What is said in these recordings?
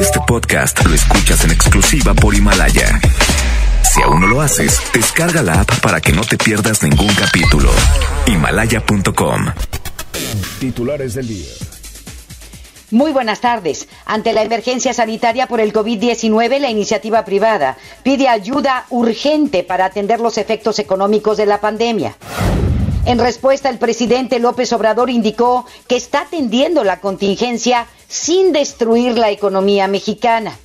Este podcast lo escuchas en exclusiva por Himalaya. Si aún no lo haces, descarga la app para que no te pierdas ningún capítulo. Himalaya.com. Titulares del día. Muy buenas tardes. Ante la emergencia sanitaria por el COVID-19, la iniciativa privada pide ayuda urgente para atender los efectos económicos de la pandemia. En respuesta, el presidente López Obrador indicó que está atendiendo la contingencia sin destruir la economía mexicana.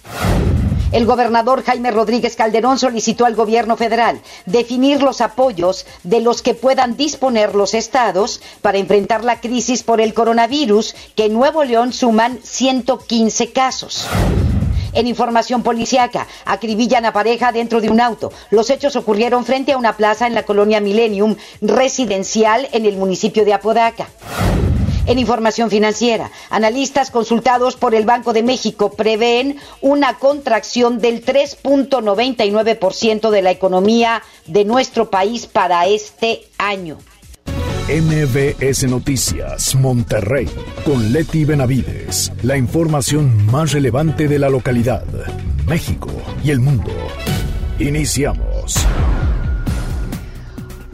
El gobernador Jaime Rodríguez Calderón solicitó al gobierno federal definir los apoyos de los que puedan disponer los estados para enfrentar la crisis por el coronavirus, que en Nuevo León suman 115 casos. En información policiaca, acribillan a pareja dentro de un auto. Los hechos ocurrieron frente a una plaza en la colonia Millennium residencial en el municipio de Apodaca. En información financiera, analistas consultados por el Banco de México prevén una contracción del 3.99% de la economía de nuestro país para este año. MBS Noticias, Monterrey, con Leti Benavides. La información más relevante de la localidad, México y el mundo. Iniciamos.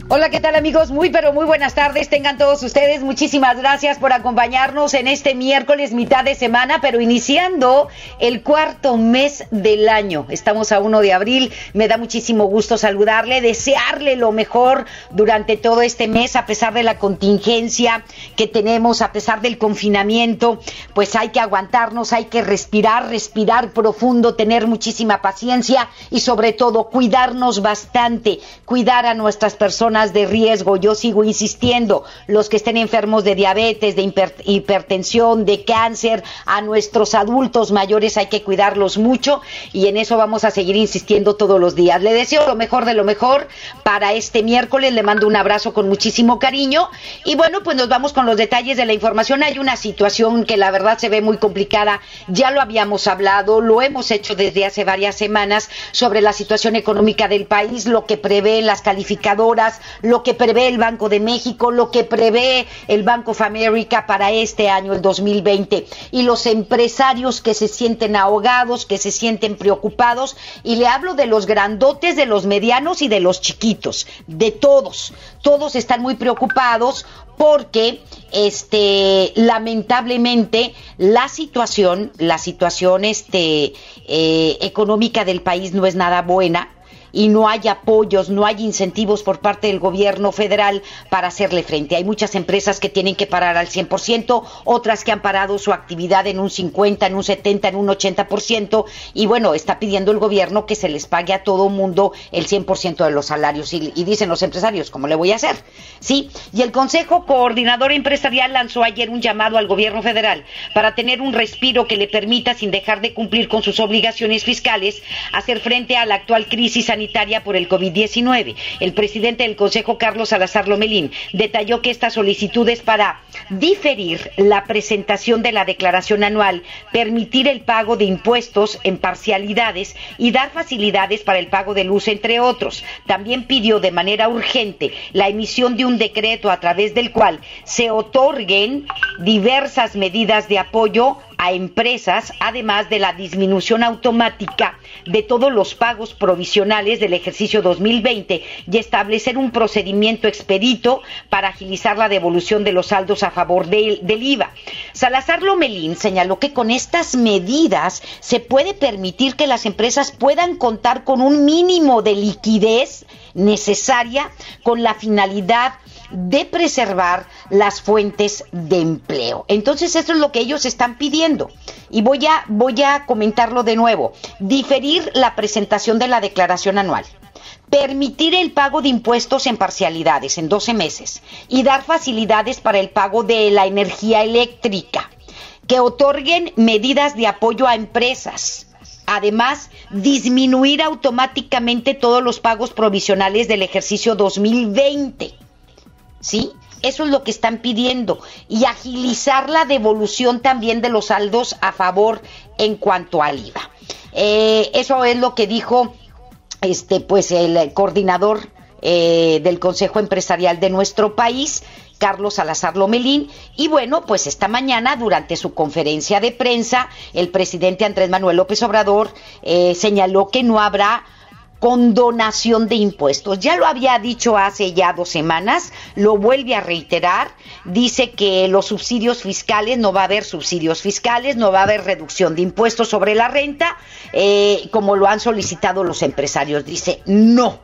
Hola, ¿qué tal amigos? Muy pero muy buenas tardes. Tengan todos ustedes. Muchísimas gracias por acompañarnos en este miércoles mitad de semana, pero iniciando el cuarto mes del año. Estamos a 1 de abril. Me da muchísimo gusto saludarle, desearle lo mejor durante todo este mes, a pesar de la contingencia que tenemos, a pesar del confinamiento. Pues hay que aguantarnos, hay que respirar, respirar profundo, tener muchísima paciencia y sobre todo cuidarnos bastante, cuidar a nuestras personas de riesgo. Yo sigo insistiendo, los que estén enfermos de diabetes, de hipertensión, de cáncer, a nuestros adultos mayores hay que cuidarlos mucho y en eso vamos a seguir insistiendo todos los días. Le deseo lo mejor de lo mejor para este miércoles, le mando un abrazo con muchísimo cariño y bueno, pues nos vamos con los detalles de la información. Hay una situación que la verdad se ve muy complicada, ya lo habíamos hablado, lo hemos hecho desde hace varias semanas sobre la situación económica del país, lo que prevén las calificadoras, lo que prevé el Banco de México, lo que prevé el Bank of America para este año, el 2020, y los empresarios que se sienten ahogados, que se sienten preocupados, y le hablo de los grandotes, de los medianos y de los chiquitos, de todos. Todos están muy preocupados porque este lamentablemente la situación la situación este eh, económica del país no es nada buena y no hay apoyos, no hay incentivos por parte del gobierno federal para hacerle frente. Hay muchas empresas que tienen que parar al 100%, otras que han parado su actividad en un 50, en un 70, en un 80%, y bueno, está pidiendo el gobierno que se les pague a todo mundo el 100% de los salarios. Y, y, dicen los empresarios, ¿cómo le voy a hacer? Sí, y el Consejo Coordinador Empresarial lanzó ayer un llamado al gobierno federal para tener un respiro que le permita, sin dejar de cumplir con sus obligaciones fiscales, hacer frente a la actual crisis sanitaria por el COVID-19. El presidente del Consejo, Carlos Salazar Lomelín, detalló que esta solicitud es para diferir la presentación de la declaración anual, permitir el pago de impuestos en parcialidades y dar facilidades para el pago de luz, entre otros. También pidió de manera urgente la emisión de un decreto a través del cual se otorguen diversas medidas de apoyo a empresas, además de la disminución automática de todos los pagos provisionales del ejercicio 2020 y establecer un procedimiento expedito para agilizar la devolución de los saldos a favor del, IVA. Salazar Lomelín señaló que con estas medidas se puede permitir que las empresas puedan contar con un mínimo de liquidez necesaria con la finalidad de preservar las fuentes de empleo. Entonces, eso es lo que ellos están pidiendo. Y voy a, voy a comentarlo de nuevo. Diferir la presentación de la declaración anual permitir el pago de impuestos en parcialidades en 12 meses y dar facilidades para el pago de la energía eléctrica, que otorguen medidas de apoyo a empresas. Además, disminuir automáticamente todos los pagos provisionales del ejercicio 2020 ¿sí? Eso es lo que están pidiendo y agilizar la devolución también de los saldos a favor en cuanto al IVA. Eh, eso es lo que dijo este pues el coordinador eh, del Consejo Empresarial de nuestro país Carlos Salazar Lomelín. Y bueno, pues esta mañana, durante su conferencia de prensa, el presidente Andrés Manuel López Obrador eh, señaló que no habrá condonación de impuestos. Ya lo había dicho hace ya dos semanas, lo vuelve a reiterar, dice que los subsidios fiscales, no va a haber subsidios fiscales, no va a haber reducción de impuestos sobre la renta, eh, como lo han solicitado los empresarios. Dice, no,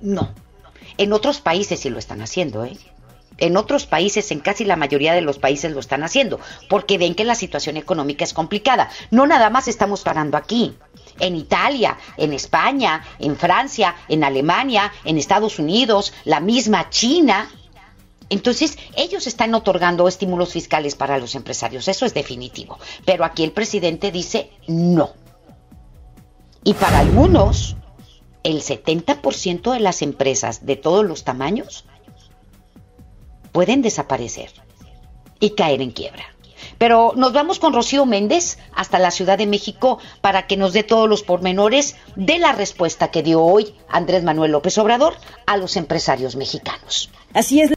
no. En otros países sí lo están haciendo, ¿eh? En otros países, en casi la mayoría de los países lo están haciendo, porque ven que la situación económica es complicada. No nada más estamos parando aquí en Italia, en España, en Francia, en Alemania, en Estados Unidos, la misma China. Entonces, ellos están otorgando estímulos fiscales para los empresarios, eso es definitivo. Pero aquí el presidente dice no. Y para algunos, el 70% de las empresas de todos los tamaños pueden desaparecer y caer en quiebra. Pero nos vamos con Rocío Méndez hasta la Ciudad de México para que nos dé todos los pormenores de la respuesta que dio hoy Andrés Manuel López Obrador a los empresarios mexicanos. Así es.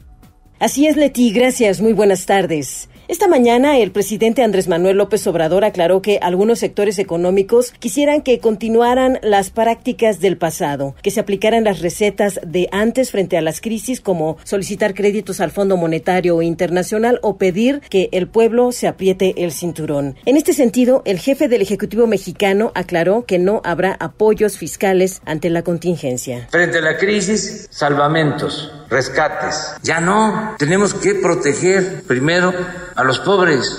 Así es, Leti. Gracias. Muy buenas tardes. Esta mañana el presidente Andrés Manuel López Obrador aclaró que algunos sectores económicos quisieran que continuaran las prácticas del pasado, que se aplicaran las recetas de antes frente a las crisis como solicitar créditos al Fondo Monetario Internacional o pedir que el pueblo se apriete el cinturón. En este sentido, el jefe del Ejecutivo mexicano aclaró que no habrá apoyos fiscales ante la contingencia. Frente a la crisis, salvamentos, rescates. Ya no, tenemos que proteger primero los pobres.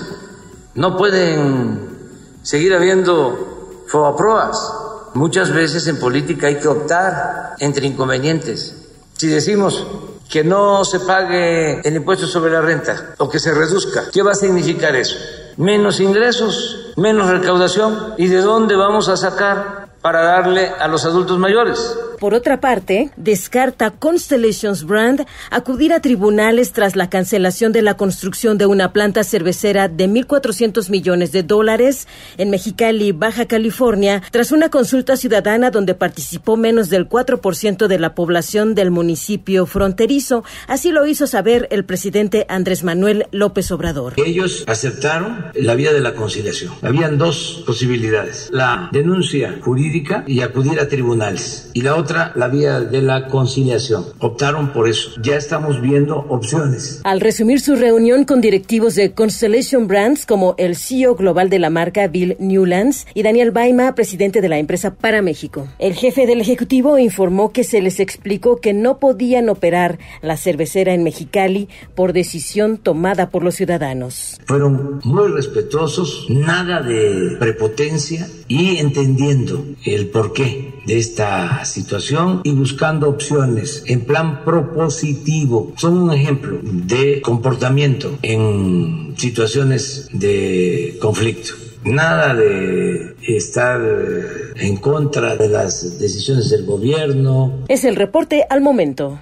No pueden seguir habiendo fobaproas. Muchas veces en política hay que optar entre inconvenientes. Si decimos que no se pague el impuesto sobre la renta o que se reduzca, ¿qué va a significar eso? Menos ingresos, menos recaudación. ¿Y de dónde vamos a sacar para darle a los adultos mayores? Por otra parte, descarta Constellations Brand acudir a tribunales tras la cancelación de la construcción de una planta cervecera de 1.400 millones de dólares en Mexicali, Baja California, tras una consulta ciudadana donde participó menos del 4% de la población del municipio fronterizo. Así lo hizo saber el presidente Andrés Manuel López Obrador. Ellos aceptaron la vía de la conciliación. Habían dos posibilidades, la denuncia jurídica y acudir a tribunales. Y la otra la vía de la conciliación. Optaron por eso. Ya estamos viendo opciones. Al resumir su reunión con directivos de Constellation Brands como el CEO global de la marca Bill Newlands y Daniel Baima, presidente de la empresa para México. El jefe del Ejecutivo informó que se les explicó que no podían operar la cervecera en Mexicali por decisión tomada por los ciudadanos. Fueron muy respetuosos, nada de prepotencia y entendiendo el porqué de esta situación y buscando opciones en plan propositivo. Son un ejemplo de comportamiento en situaciones de conflicto. Nada de estar en contra de las decisiones del gobierno. Es el reporte al momento.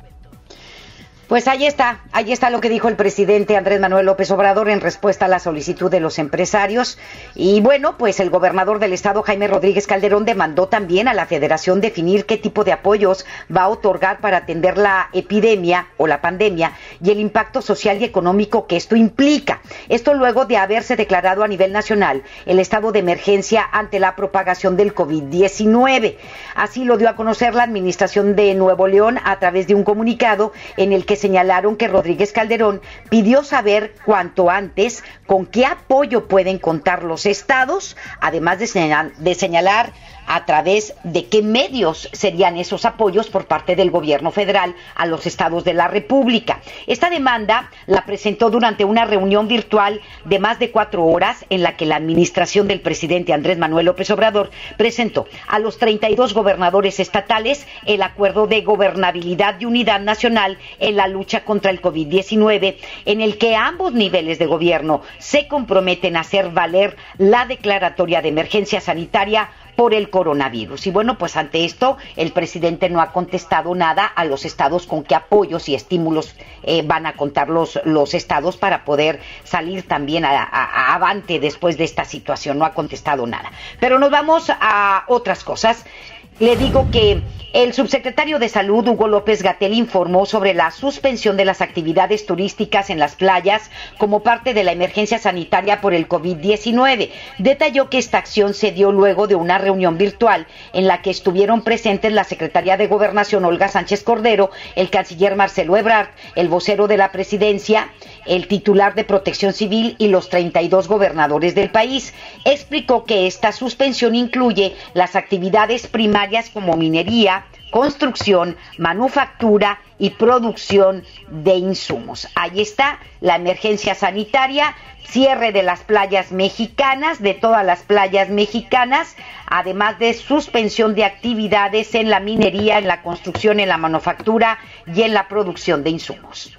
Pues ahí está, ahí está lo que dijo el presidente Andrés Manuel López Obrador en respuesta a la solicitud de los empresarios. Y bueno, pues el gobernador del estado, Jaime Rodríguez Calderón, demandó también a la federación definir qué tipo de apoyos va a otorgar para atender la epidemia o la pandemia y el impacto social y económico que esto implica. Esto luego de haberse declarado a nivel nacional el estado de emergencia ante la propagación del COVID-19. Así lo dio a conocer la administración de Nuevo León a través de un comunicado en el que señalaron que Rodríguez Calderón pidió saber cuanto antes con qué apoyo pueden contar los estados, además de, señalar a través de qué medios serían esos apoyos por parte del gobierno federal a los estados de la República. Esta demanda la presentó durante una reunión virtual de más de cuatro horas en la que la administración del presidente Andrés Manuel López Obrador presentó a los 32 gobernadores estatales el acuerdo de gobernabilidad y unidad nacional en la lucha contra el COVID-19, en el que ambos niveles de gobierno se comprometen a hacer valer la declaratoria de emergencia sanitaria por el coronavirus. Y bueno, pues ante esto el presidente no ha contestado nada a los estados con qué apoyos y estímulos eh, van a contar los, los estados para poder salir también a, avante después de esta situación. No ha contestado nada. Pero nos vamos a otras cosas. Le digo que el subsecretario de Salud, Hugo López Gatel, informó sobre la suspensión de las actividades turísticas en las playas como parte de la emergencia sanitaria por el COVID-19. Detalló que esta acción se dio luego de una reunión virtual en la que estuvieron presentes la secretaria de Gobernación, Olga Sánchez Cordero, el canciller Marcelo Ebrard, el vocero de la presidencia, el titular de Protección Civil y los 32 gobernadores del país. Explicó que esta suspensión incluye las actividades primarias como minería, construcción, manufactura y producción de insumos. Ahí está la emergencia sanitaria, cierre de las playas mexicanas, de todas las playas mexicanas, además de suspensión de actividades en la minería, en la construcción, en la manufactura y en la producción de insumos.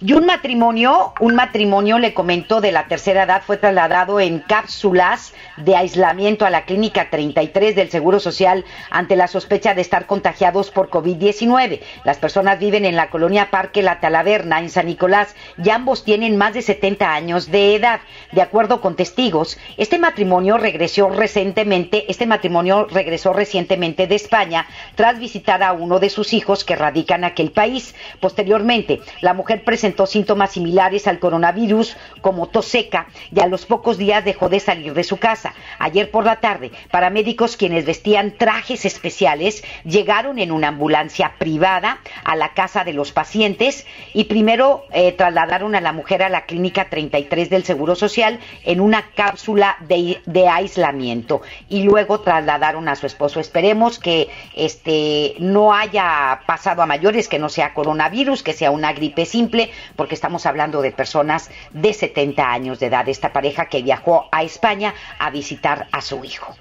Y un matrimonio, un matrimonio, le comentó, de la tercera edad, fue trasladado en cápsulas de aislamiento a la clínica 33 del Seguro Social ante la sospecha de estar contagiados por COVID-19. Las personas viven en la colonia Parque La Talaverna, en San Nicolás, y ambos tienen más de 70 años de edad. De acuerdo con testigos, este matrimonio regresó recientemente, este matrimonio regresó recientemente de España tras visitar a uno de sus hijos que radica en aquel país. Posteriormente, la mujer presentó presentó síntomas similares al coronavirus como tos seca y a los pocos días dejó de salir de su casa. Ayer por la tarde, paramédicos quienes vestían trajes especiales llegaron en una ambulancia privada a la casa de los pacientes y primero eh, trasladaron a la mujer a la clínica 33 del Seguro Social en una cápsula de, de aislamiento y luego trasladaron a su esposo. Esperemos que este no haya pasado a mayores, que no sea coronavirus, que sea una gripe simple, porque estamos hablando de personas de 70 años de edad, esta pareja que viajó a España a visitar a su hijo.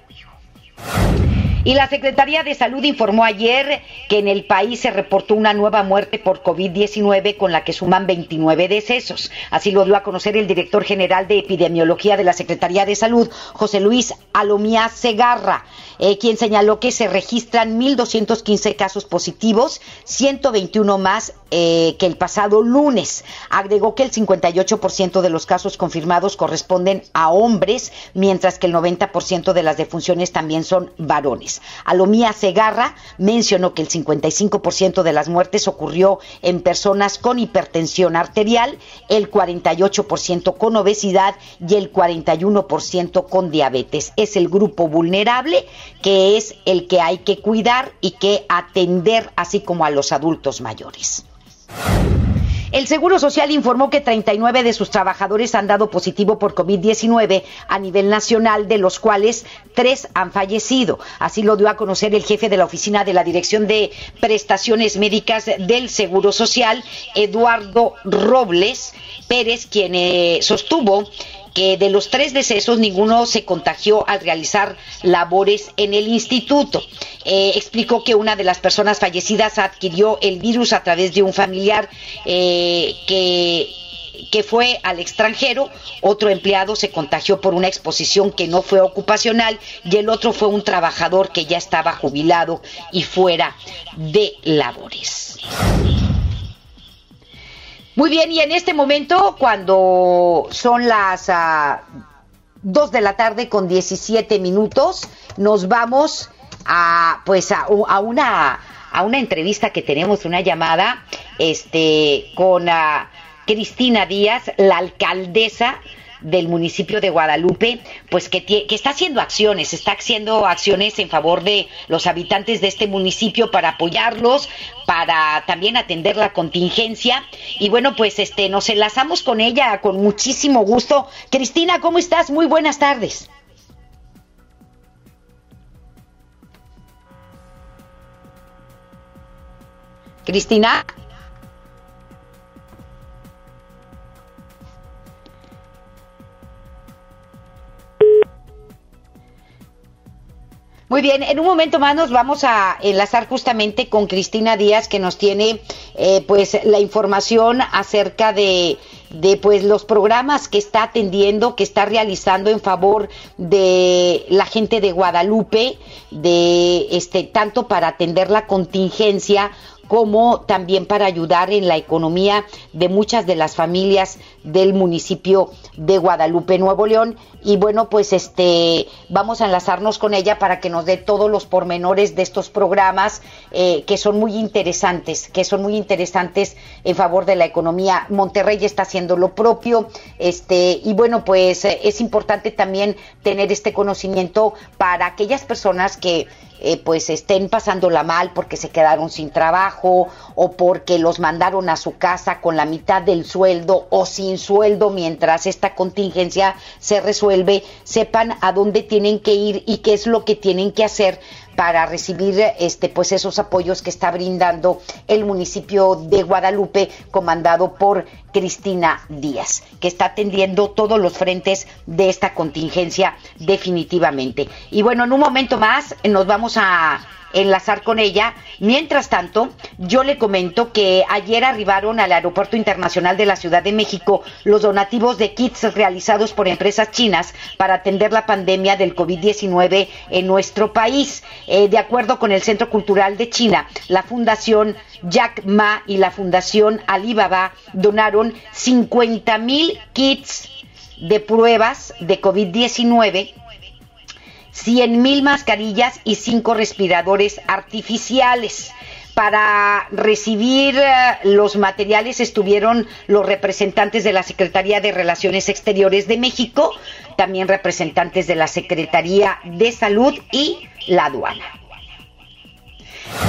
Y la Secretaría de Salud informó ayer que en el país se reportó una nueva muerte por COVID-19 con la que suman 29 decesos. Así lo dio a conocer el director general de epidemiología de la Secretaría de Salud, José Luis Alomía Segarra. Eh, quien señaló que se registran 1.215 casos positivos, 121 más eh, que el pasado lunes. Agregó que el 58% de los casos confirmados corresponden a hombres, mientras que el 90% de las defunciones también son varones. Alomía Segarra mencionó que el 55% de las muertes ocurrió en personas con hipertensión arterial, el 48% con obesidad y el 41% con diabetes. Es el grupo vulnerable que es el que hay que cuidar y que atender, así como a los adultos mayores. El Seguro Social informó que 39 de sus trabajadores han dado positivo por COVID-19 a nivel nacional, de los cuales tres han fallecido. Así lo dio a conocer el jefe de la oficina de la Dirección de Prestaciones Médicas del Seguro Social, Eduardo Robles Pérez, quien eh, sostuvo que de los tres decesos ninguno se contagió al realizar labores en el instituto. Eh, explicó que una de las personas fallecidas adquirió el virus a través de un familiar eh, que que fue al extranjero, otro empleado se contagió por una exposición que no fue ocupacional y el otro fue un trabajador que ya estaba jubilado y fuera de labores. Muy bien, y en este momento, cuando son las uh, 2 de la tarde con 17 minutos, nos vamos a pues a, a, una a una entrevista que tenemos, una llamada este con uh, Cristina Díaz, la alcaldesa del municipio de Guadalupe, pues que, que, está haciendo acciones, está haciendo acciones en favor de los habitantes de este municipio para apoyarlos, para también atender la contingencia. Y bueno, pues este nos enlazamos con ella con muchísimo gusto. Cristina, ¿cómo estás? Muy buenas tardes. Cristina. Muy bien, en un momento más nos vamos a enlazar justamente con Cristina Díaz que nos tiene eh, pues la información acerca de, de pues los programas que está atendiendo, que está realizando en favor de la gente de Guadalupe, de este tanto para atender la contingencia como también para ayudar en la economía de muchas de las familias del municipio de Guadalupe, Nuevo León. Y bueno, pues este vamos a enlazarnos con ella para que nos dé todos los pormenores de estos programas eh, que son muy interesantes, que son muy interesantes en favor de la economía. Monterrey está haciendo lo propio, este, y bueno, pues eh, es importante también tener este conocimiento para aquellas personas que eh, pues estén pasándola mal porque se quedaron sin trabajo o porque los mandaron a su casa con la mitad del sueldo o sin sueldo mientras esta contingencia se resuelve, sepan a dónde tienen que ir y qué es lo que tienen que hacer para recibir este pues esos apoyos que está brindando el municipio de Guadalupe comandado por Cristina Díaz, que está atendiendo todos los frentes de esta contingencia definitivamente. Y bueno, en un momento más nos vamos a enlazar con ella. Mientras tanto, yo le comento que ayer arribaron al Aeropuerto Internacional de la Ciudad de México los donativos de kits realizados por empresas chinas para atender la pandemia del COVID-19 en nuestro país. Eh, de acuerdo con el Centro Cultural de China, la Fundación Jack Ma y la Fundación Alibaba donaron 50 mil kits de pruebas de COVID-19 100 mil mascarillas y cinco respiradores artificiales. Para recibir eh, los materiales estuvieron los representantes de la Secretaría de Relaciones Exteriores de México, también representantes de la Secretaría de Salud y la aduana.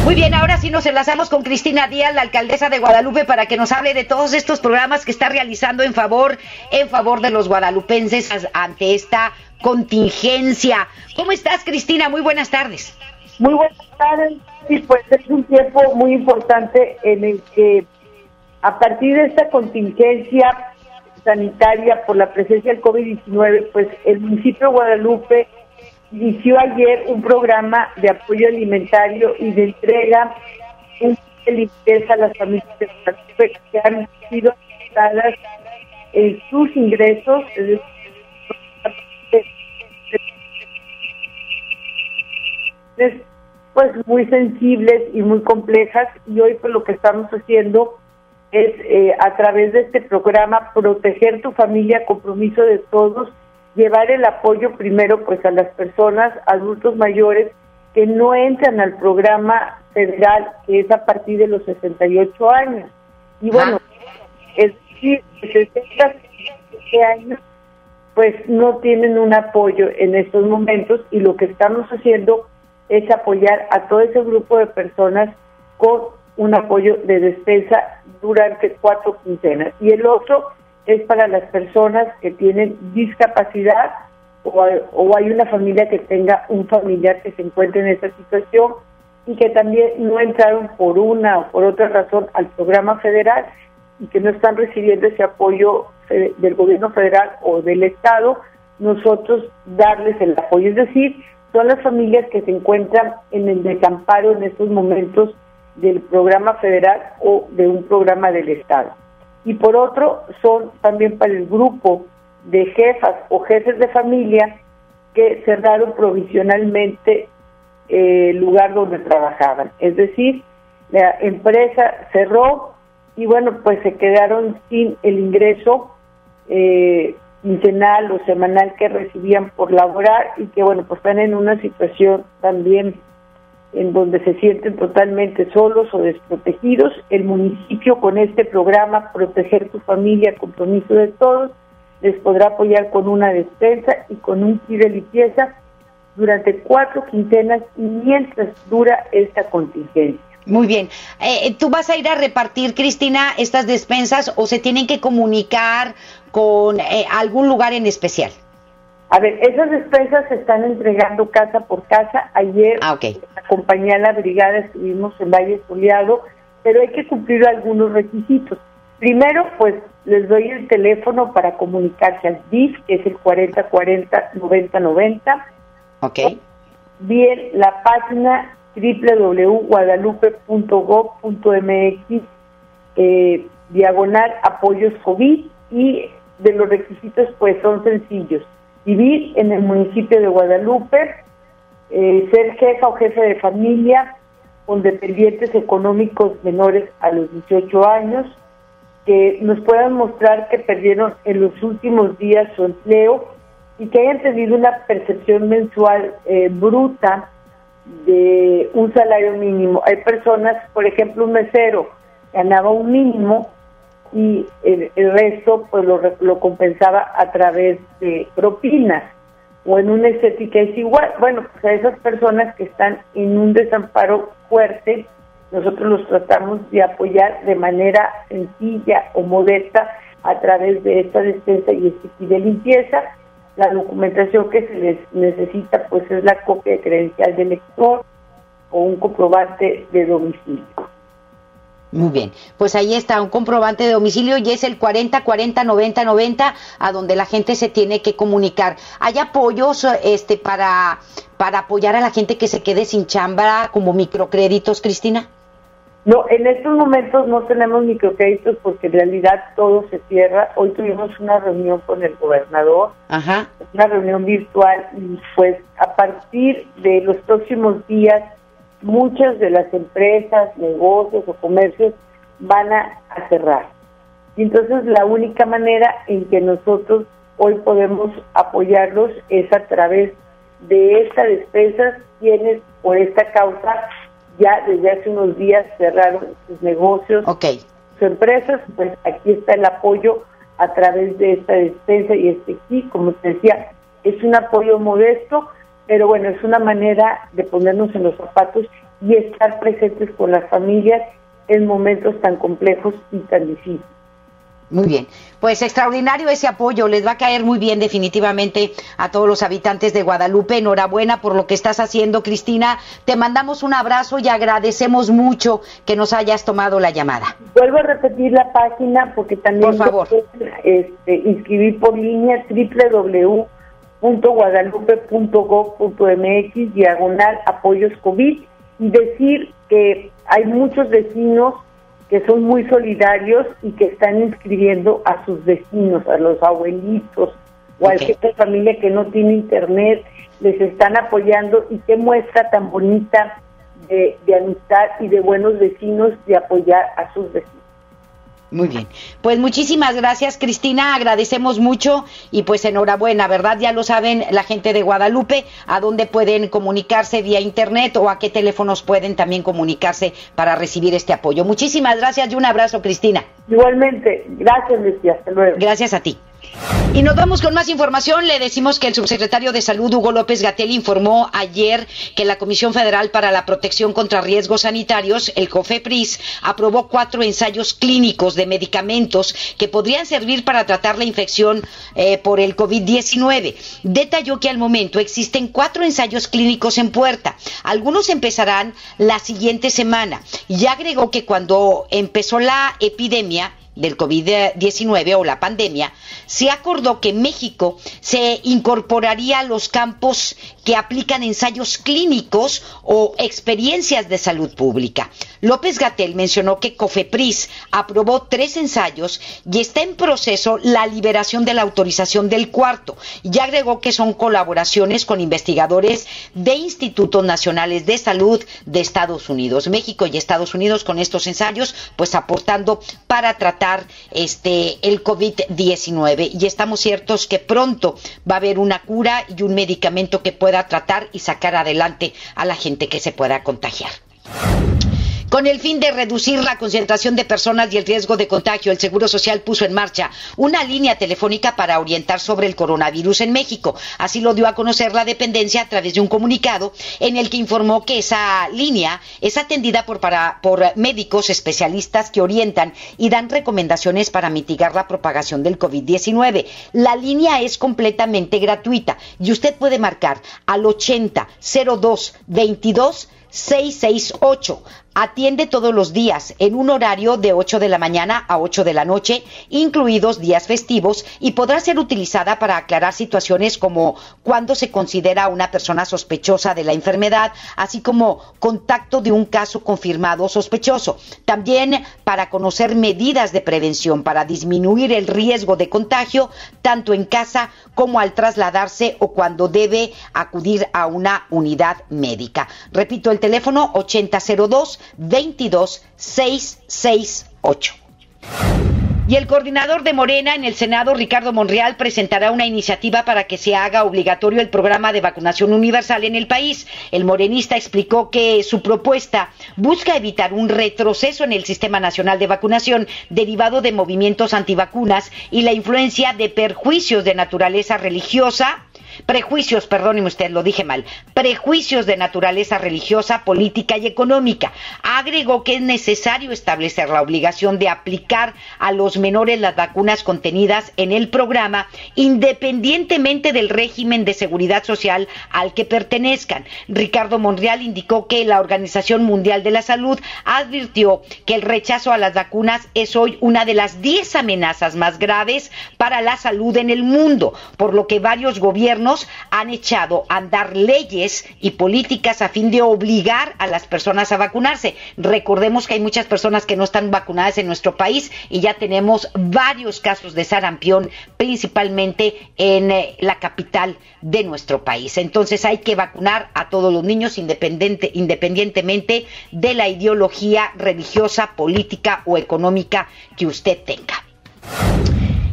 Muy bien, ahora sí nos enlazamos con Cristina Díaz, la alcaldesa de Guadalupe, para que nos hable de todos estos programas que está realizando en favor, en favor de los guadalupenses ante esta contingencia. ¿Cómo estás, Cristina? Muy buenas tardes. Muy buenas tardes. Sí, pues es un tiempo muy importante en el que a partir de esta contingencia sanitaria por la presencia del COVID-19, pues el municipio de Guadalupe inició ayer un programa de apoyo alimentario y de entrega de limpieza a las familias de Guadalupe que han sido afectadas en sus ingresos, pues muy sensibles y muy complejas y hoy pues lo que estamos haciendo es eh, a través de este programa proteger tu familia, compromiso de todos, llevar el apoyo primero pues a las personas, adultos mayores que no entran al programa federal que es a partir de los 68 años. Y bueno, es decir, 67 años pues no tienen un apoyo en estos momentos y lo que estamos haciendo es apoyar a todo ese grupo de personas con un apoyo de despensa durante cuatro quincenas. Y el otro es para las personas que tienen discapacidad o, o hay una familia que tenga un familiar que se encuentre en esa situación y que también no entraron por una o por otra razón al programa federal y que no están recibiendo ese apoyo del gobierno federal o del Estado, nosotros darles el apoyo. Es decir, son las familias que se encuentran en el desamparo en estos momentos del programa federal o de un programa del Estado. Y por otro, son también para el grupo de jefas o jefes de familia que cerraron provisionalmente eh, el lugar donde trabajaban. Es decir, la empresa cerró y bueno, pues se quedaron sin el ingreso eh, quincenal o semanal que recibían por laborar y que bueno, pues están en una situación también en donde se sienten totalmente solos o desprotegidos. El municipio con este programa Proteger tu familia, compromiso de todos, les podrá apoyar con una despensa y con un kit de limpieza durante cuatro quincenas mientras dura esta contingencia. Muy bien. Eh, ¿Tú vas a ir a repartir, Cristina, estas despensas o se tienen que comunicar con eh, algún lugar en especial? A ver, esas despensas se están entregando casa por casa. Ayer ah, okay. acompañé a la brigada, estuvimos en Valle Soleado, pero hay que cumplir algunos requisitos. Primero, pues les doy el teléfono para comunicarse al DIF, que es el 4040-9090. Ok. Bien, la página www.guadalupe.gov.mx, eh, diagonal apoyos COVID y de los requisitos pues son sencillos. Vivir en el municipio de Guadalupe, eh, ser jefa o jefe de familia con dependientes económicos menores a los 18 años, que nos puedan mostrar que perdieron en los últimos días su empleo y que hayan tenido una percepción mensual eh, bruta de un salario mínimo. Hay personas, por ejemplo, un mesero ganaba un mínimo y el, resto pues lo, lo, compensaba a través de propinas o en una estética es igual. Bueno, pues a esas personas que están en un desamparo fuerte, nosotros los tratamos de apoyar de manera sencilla o modesta a través de esta despensa y este de limpieza. La documentación que se les necesita pues es la copia de credencial del lector o un comprobante de domicilio. Muy bien, pues ahí está un comprobante de domicilio y es el 40 40 90 90 a donde la gente se tiene que comunicar. ¿Hay apoyos este para para apoyar a la gente que se quede sin chamba como microcréditos, Cristina? No, en estos momentos no tenemos microcréditos porque en realidad todo se cierra. Hoy tuvimos una reunión con el gobernador, Ajá. una reunión virtual y pues a partir de los próximos días muchas de las empresas, negocios o comercios van a, cerrar. Y entonces la única manera en que nosotros hoy podemos apoyarlos es a través de esta despensas quienes por esta causa ya desde hace unos días cerraron sus negocios, sus empresas, pues aquí está el apoyo a través de esta despensa y este aquí, como te decía, es un apoyo modesto, pero bueno, es una manera de ponernos en los zapatos y estar presentes con las familias en momentos tan complejos y tan difíciles. Muy bien, pues extraordinario ese apoyo, les va a caer muy bien definitivamente a todos los habitantes de Guadalupe. Enhorabuena por lo que estás haciendo, Cristina. Te mandamos un abrazo y agradecemos mucho que nos hayas tomado la llamada. Vuelvo a repetir la página porque también por favor. Este, inscribir por línea www www.guadalupe.gov.mx diagonal apoyos COVID y decir que hay muchos vecinos que son muy solidarios y que están inscribiendo a sus vecinos, a los abuelitos o a gente familia que no tiene internet, les están apoyando y qué muestra tan bonita de amistad y de buenos vecinos de apoyar a sus vecinos. Muy bien. Pues muchísimas gracias, Cristina. Agradecemos mucho y pues enhorabuena, ¿verdad? Ya lo saben la gente de Guadalupe, a dónde pueden comunicarse vía internet o a qué teléfonos pueden también comunicarse para recibir este apoyo. Muchísimas gracias y un abrazo, Cristina. Igualmente. Gracias, Lucia. Hasta luego. Gracias a ti. Y nos vamos con más información. Le decimos que el subsecretario de Salud, Hugo López Gatel, informó ayer que la Comisión Federal para la Protección contra Riesgos Sanitarios, el COFEPRIS, aprobó cuatro ensayos clínicos de medicamentos que podrían servir para tratar la infección eh, por el COVID-19. Detalló que al momento existen cuatro ensayos clínicos en puerta. Algunos empezarán la siguiente semana. Y agregó que cuando empezó la epidemia, del COVID-19 o la pandemia, se acordó que México se incorporaría a los campos que aplican ensayos clínicos o experiencias de salud pública. López Gatel mencionó que COFEPRIS aprobó tres ensayos y está en proceso la liberación de la autorización del cuarto y agregó que son colaboraciones con investigadores de institutos nacionales de salud de Estados Unidos. México y Estados Unidos con estos ensayos pues aportando para tratar este el COVID-19 y estamos ciertos que pronto va a haber una cura y un medicamento que pueda tratar y sacar adelante a la gente que se pueda contagiar. Con el fin de reducir la concentración de personas y el riesgo de contagio, el Seguro Social puso en marcha una línea telefónica para orientar sobre el coronavirus en México. Así lo dio a conocer la dependencia a través de un comunicado en el que informó que esa línea es atendida por, por médicos especialistas que orientan y dan recomendaciones para mitigar la propagación del COVID-19. La línea es completamente gratuita y usted puede marcar al 80 02 22 668 Atiende todos los días en un horario de 8 de la mañana a 8 de la noche, incluidos días festivos, y podrá ser utilizada para aclarar situaciones como cuando se considera una persona sospechosa de la enfermedad, así como contacto de un caso confirmado sospechoso. También para conocer medidas de prevención para disminuir el riesgo de contagio, tanto en casa como al trasladarse o cuando debe acudir a una unidad médica. Repito el teléfono 8002 22668. Y el coordinador de Morena en el Senado, Ricardo Monreal, presentará una iniciativa para que se haga obligatorio el programa de vacunación universal en el país. El morenista explicó que su propuesta busca evitar un retroceso en el Sistema Nacional de Vacunación derivado de movimientos antivacunas y la influencia de perjuicios de naturaleza religiosa, prejuicios, perdóneme usted, lo dije mal, prejuicios de naturaleza religiosa, política y económica. Agregó que es necesario establecer la obligación de aplicar a los menores las vacunas contenidas en el programa, independientemente del régimen de seguridad social al que pertenezcan. Ricardo Monreal indicó que la Organización Mundial de la Salud advirtió que el rechazo a las vacunas es hoy una de las 10 amenazas más graves para la salud en el mundo, por lo que varios gobiernos han echado a andar leyes y políticas a fin de obligar a las personas a vacunarse. Recordemos que hay muchas personas que no están vacunadas en nuestro país y ya tenemos varios casos de sarampión, principalmente en eh, la capital de nuestro país. Entonces hay que vacunar a todos los niños independiente, independientemente de la ideología religiosa, política o económica que usted tenga.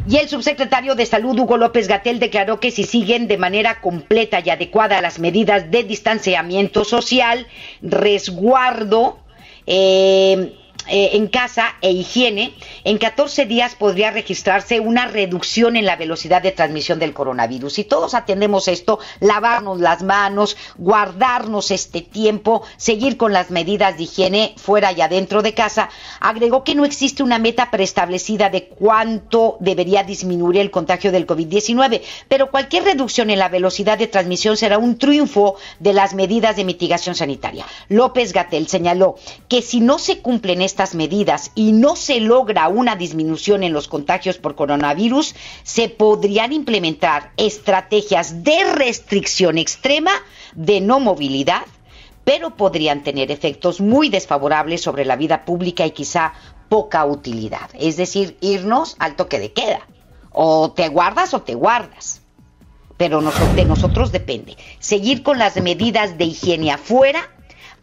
Y el subsecretario de Salud, Hugo López Gatel, declaró que si siguen de manera completa y adecuada las medidas de distanciamiento social, resguardo, eh, eh, en casa e higiene, en 14 días podría registrarse una reducción en la velocidad de transmisión del coronavirus. Si todos atendemos esto, lavarnos las manos, guardarnos este tiempo, seguir con las medidas de higiene fuera y adentro de casa, agregó que no existe una meta preestablecida de cuánto debería disminuir el contagio del COVID-19, pero cualquier reducción en la velocidad de transmisión será un triunfo de las medidas de mitigación sanitaria. López Gatel señaló que si no se cumplen estas estas medidas y no se logra una disminución en los contagios por coronavirus, se podrían implementar estrategias de restricción extrema de no movilidad, pero podrían tener efectos muy desfavorables sobre la vida pública y quizá poca utilidad. Es decir, irnos al toque de queda. O te guardas o te guardas. Pero de nosotros depende. Seguir con las medidas de higiene afuera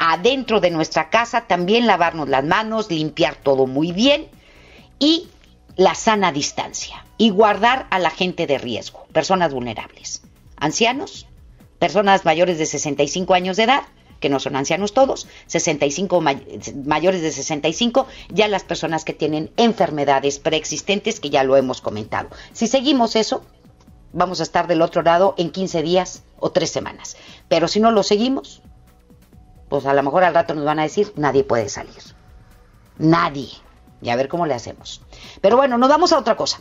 adentro de nuestra casa, también lavarnos las manos, limpiar todo muy bien y la sana distancia y guardar a la gente de riesgo, personas vulnerables, ancianos, personas mayores de 65 años de edad, que no son ancianos todos, 65 mayores de 65, ya las personas que tienen enfermedades preexistentes que ya lo hemos comentado. Si seguimos eso, vamos a estar del otro lado en 15 días o 3 semanas. Pero si no lo seguimos, pues a lo mejor al rato nos van a decir, nadie puede salir. Nadie y a ver cómo le hacemos. Pero bueno, nos vamos a otra cosa.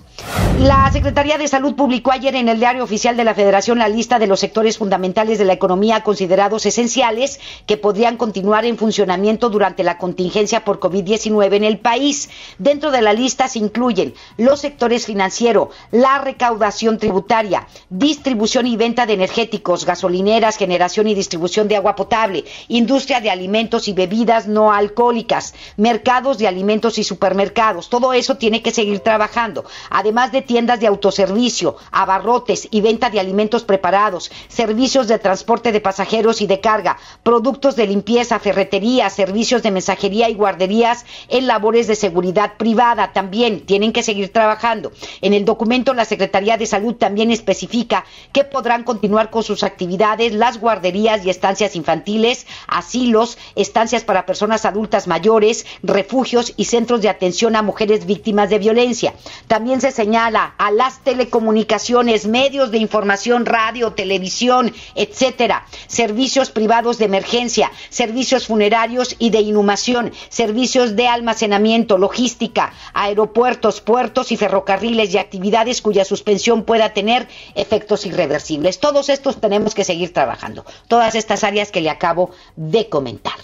La Secretaría de Salud publicó ayer en el Diario Oficial de la Federación la lista de los sectores fundamentales de la economía considerados esenciales que podrían continuar en funcionamiento durante la contingencia por COVID-19 en el país. Dentro de la lista se incluyen los sectores financiero, la recaudación tributaria, distribución y venta de energéticos, gasolineras, generación y distribución de agua potable, industria de alimentos y bebidas no alcohólicas, mercados de alimentos y supermercados mercados, todo eso tiene que seguir trabajando, además de tiendas de autoservicio, abarrotes y venta de alimentos preparados, servicios de transporte de pasajeros y de carga, productos de limpieza, ferretería, servicios de mensajería y guarderías en labores de seguridad privada también tienen que seguir trabajando. En el documento la Secretaría de Salud también especifica que podrán continuar con sus actividades las guarderías y estancias infantiles, asilos, estancias para personas adultas mayores, refugios y centros de atención atención a mujeres víctimas de violencia. También se señala a las telecomunicaciones, medios de información, radio, televisión, etcétera, servicios privados de emergencia, servicios funerarios y de inhumación, servicios de almacenamiento, logística, aeropuertos, puertos y ferrocarriles y actividades cuya suspensión pueda tener efectos irreversibles. Todos estos tenemos que seguir trabajando. Todas estas áreas que le acabo de comentar.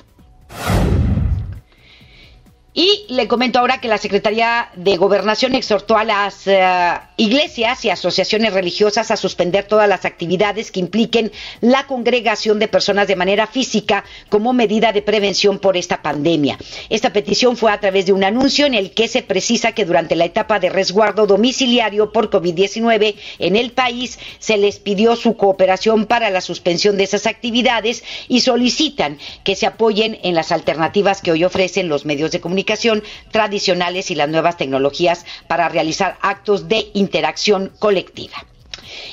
Y le comento ahora que la Secretaría de Gobernación exhortó a las eh, iglesias y asociaciones religiosas a suspender todas las actividades que impliquen la congregación de personas de manera física como medida de prevención por esta pandemia. Esta petición fue a través de un anuncio en el que se precisa que durante la etapa de resguardo domiciliario por COVID-19 en el país se les pidió su cooperación para la suspensión de esas actividades y solicitan que se apoyen en las alternativas que hoy ofrecen los medios de comunicación tradicionales y las nuevas tecnologías para realizar actos de interacción colectiva.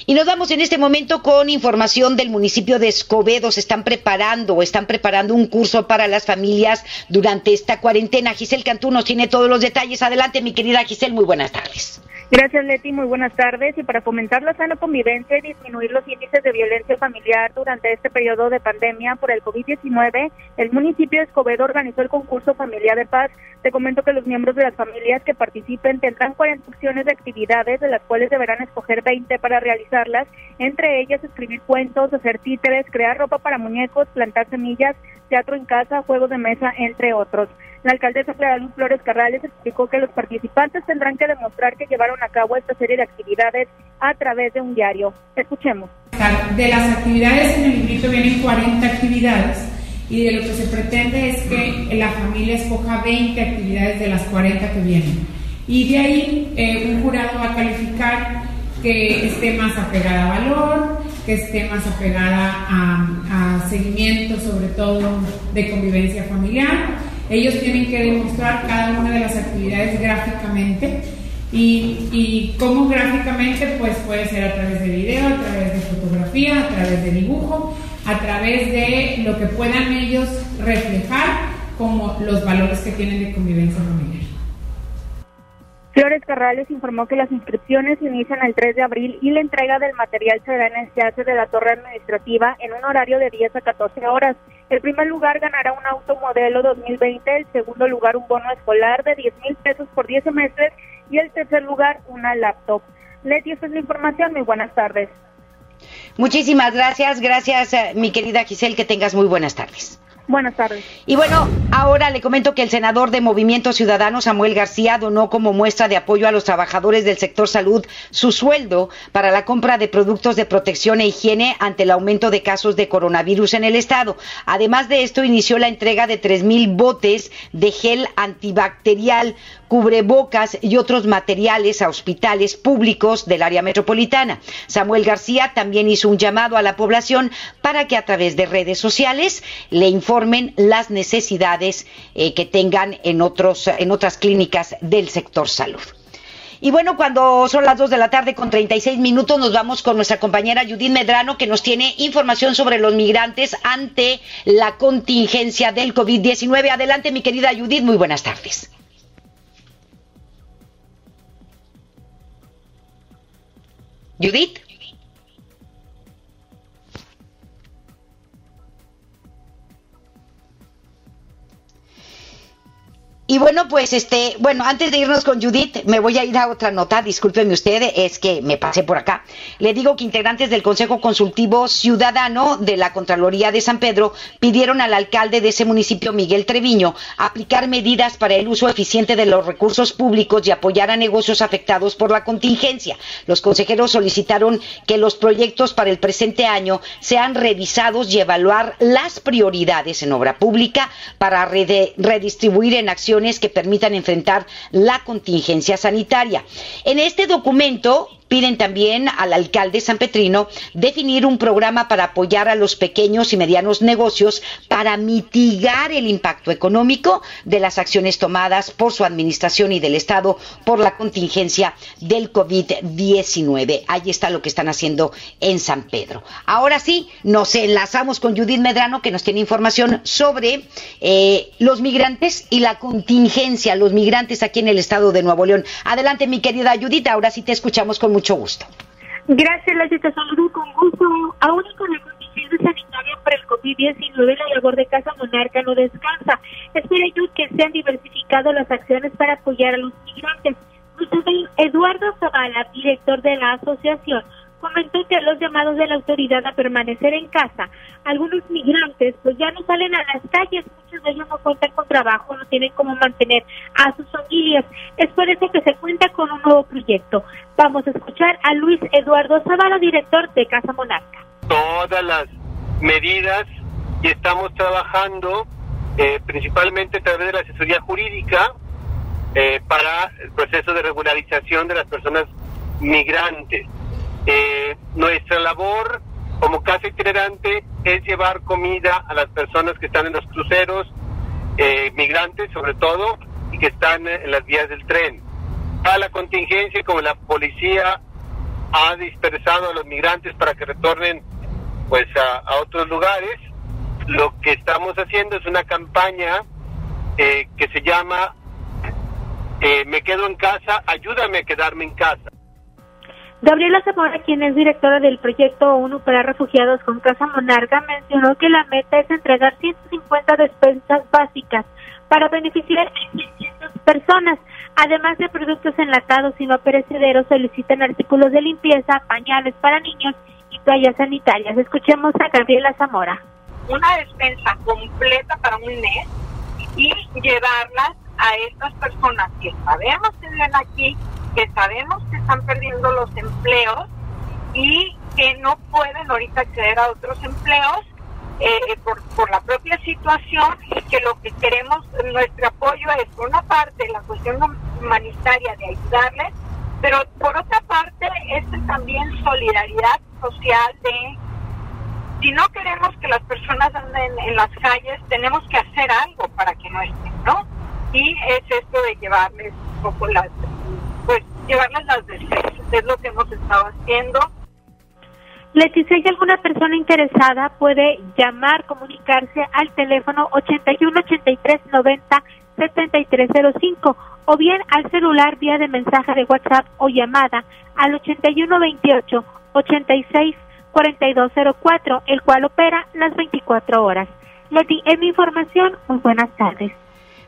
Y nos vamos en este momento con información del municipio de Escobedo. Se están preparando están preparando un curso para las familias durante esta cuarentena. Giselle Cantú nos tiene todos los detalles. Adelante, mi querida Giselle, muy buenas tardes. Gracias, Leti. Muy buenas tardes. Y para fomentar la sana convivencia y disminuir los índices de violencia familiar durante este periodo de pandemia por el COVID-19, el municipio de Escobedo organizó el concurso Familia de Paz. Te comento que los miembros de las familias que participen tendrán 40 opciones de actividades, de las cuales deberán escoger 20 para realizarlas, entre ellas escribir cuentos, hacer títeres, crear ropa para muñecos, plantar semillas, teatro en casa, juegos de mesa, entre otros. La alcaldesa Clara Luz Flores Carrales explicó que los participantes tendrán que demostrar que llevaron a cabo esta serie de actividades a través de un diario. Escuchemos. De las actividades en el librito vienen 40 actividades y de lo que se pretende es que la familia escoja 20 actividades de las 40 que vienen. Y de ahí eh, un jurado va a calificar que esté más apegada a valor, que esté más apegada a, a seguimiento, sobre todo de convivencia familiar ellos tienen que demostrar cada una de las actividades gráficamente y, y cómo gráficamente pues puede ser a través de video, a través de fotografía, a través de dibujo, a través de lo que puedan ellos reflejar como los valores que tienen de convivencia familiar. Flores Carrales informó que las inscripciones inician el 3 de abril y la entrega del material será en el Teatro de la Torre Administrativa en un horario de 10 a 14 horas. El primer lugar ganará un auto modelo 2020, el segundo lugar un bono escolar de 10 mil pesos por 10 semestres y el tercer lugar una laptop. Leti, esta es la información. Muy buenas tardes. Muchísimas gracias. Gracias, eh, mi querida Giselle. Que tengas muy buenas tardes. Buenas tardes. Y bueno, ahora le comento que el senador de Movimiento Ciudadano, Samuel García, donó como muestra de apoyo a los trabajadores del sector salud su sueldo para la compra de productos de protección e higiene ante el aumento de casos de coronavirus en el estado. Además de esto, inició la entrega de tres mil botes de gel antibacterial cubrebocas y otros materiales a hospitales públicos del área metropolitana. Samuel García también hizo un llamado a la población para que a través de redes sociales le informen las necesidades eh, que tengan en, otros, en otras clínicas del sector salud. Y bueno, cuando son las 2 de la tarde con 36 minutos, nos vamos con nuestra compañera Judith Medrano, que nos tiene información sobre los migrantes ante la contingencia del COVID-19. Adelante, mi querida Judith, muy buenas tardes. Judith. Y bueno, pues este, bueno, antes de irnos con Judith, me voy a ir a otra nota, discúlpeme usted, es que me pasé por acá. Le digo que integrantes del Consejo Consultivo Ciudadano de la Contraloría de San Pedro pidieron al alcalde de ese municipio, Miguel Treviño, aplicar medidas para el uso eficiente de los recursos públicos y apoyar a negocios afectados por la contingencia. Los consejeros solicitaron que los proyectos para el presente año sean revisados y evaluar las prioridades en obra pública para redistribuir en acción que permitan enfrentar la contingencia sanitaria. En este documento Piden también al alcalde San Petrino definir un programa para apoyar a los pequeños y medianos negocios para mitigar el impacto económico de las acciones tomadas por su administración y del Estado por la contingencia del COVID-19. Ahí está lo que están haciendo en San Pedro. Ahora sí, nos enlazamos con Judith Medrano que nos tiene información sobre eh, los migrantes y la contingencia, los migrantes aquí en el Estado de Nuevo León. Adelante, mi querida Judith, ahora sí te escuchamos con mucho gusto. Gracias, Leslie, te saludo con gusto. Aún con la condición sanitaria para el COVID-19, la labor de Casa Monarca no descansa. Es por ello que se han diversificado las acciones para apoyar a los migrantes. Eduardo Zavala, director de la asociación, comentó que a los llamados de la autoridad a permanecer en casa, algunos migrantes pues ya no salen a las calles, muchos de ellos no cuentan con trabajo, no tienen cómo mantener a sus familias. Es por eso que se cuenta con un nuevo proyecto. Vamos a escuchar a Luis Eduardo Zavala, director de Casa Monarca. Todas las medidas y estamos trabajando eh, principalmente a través de la asesoría jurídica eh, para el proceso de regularización de las personas migrantes. Eh, nuestra labor como casa itinerante es llevar comida a las personas que están en los cruceros, eh, migrantes sobre todo, y que están en las vías del tren. A la contingencia, como la policía ha dispersado a los migrantes para que retornen pues a, otros lugares, lo que estamos haciendo es una campaña eh, que se llama eh, Me quedo en casa, ayúdame a quedarme en casa. Gabriela Zamora, quien es directora del proyecto ONU para Refugiados con Casa Monarca, mencionó que la meta es entregar 150 despensas básicas para beneficiar a 600 personas. Además de productos enlatados y no perecederos, solicitan artículos de limpieza, pañales para niños y toallas sanitarias. Escuchemos a Gabriela Zamora. Una despensa completa para un mes y llevarlas a estas personas que sabemos que viven aquí, que sabemos que están perdiendo los empleos y que no pueden ahorita acceder a otros empleos eh, por, por la propia situación y que lo que queremos, nuestro apoyo es por una parte la cuestión humanitaria de ayudarles, pero por otra parte es también solidaridad social de si no queremos que las personas anden en las calles, tenemos que hacer algo para que no estén, ¿no? Y es esto de llevarles un poco las, pues llevarles las despensas, es lo que hemos estado haciendo. Leticia, si alguna persona interesada puede llamar, comunicarse al teléfono 81 83 90 7305 o bien al celular vía de mensaje de WhatsApp o llamada al 81 28 86 4204, el cual opera las 24 horas. Leti, es mi información. Muy buenas tardes.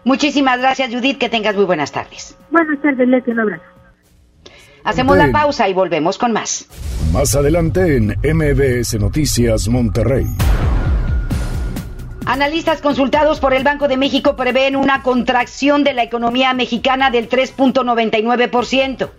Muchísimas gracias, Judith. Que tengas muy buenas tardes. Buenas tardes, Leti. Un abrazo. Hacemos la pausa y volvemos con más. Más adelante en MBS Noticias Monterrey. Analistas consultados por el Banco de México prevén una contracción de la economía mexicana del 3.99%.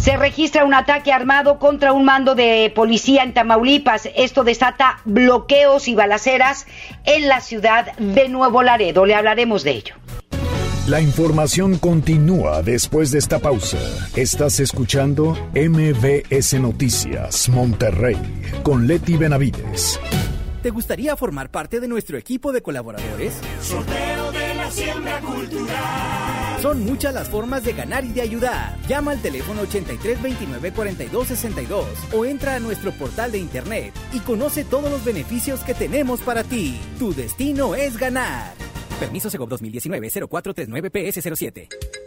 Se registra un ataque armado contra un mando de policía en Tamaulipas. Esto desata bloqueos y balaceras en la ciudad de Nuevo Laredo. Le hablaremos de ello. La información continúa después de esta pausa. Estás escuchando MBS Noticias Monterrey con Leti Benavides. ¿Te gustaría formar parte de nuestro equipo de colaboradores? Sorteo de cultural. Son muchas las formas de ganar y de ayudar. Llama al teléfono 83 29 42 62 o entra a nuestro portal de internet y conoce todos los beneficios que tenemos para ti. Tu destino es ganar. Permiso Segov 2019-0439-PS07.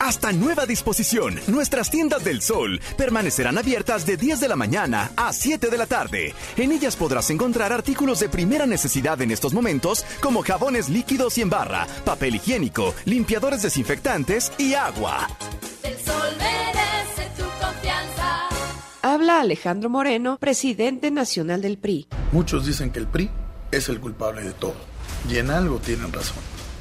Hasta nueva disposición, nuestras tiendas del sol permanecerán abiertas de 10 de la mañana a 7 de la tarde. En ellas podrás encontrar artículos de primera necesidad en estos momentos como jabones líquidos y en barra, papel higiénico, limpiadores desinfectantes y agua. El sol merece tu confianza. Habla Alejandro Moreno, presidente nacional del PRI. Muchos dicen que el PRI es el culpable de todo. Y en algo tienen razón.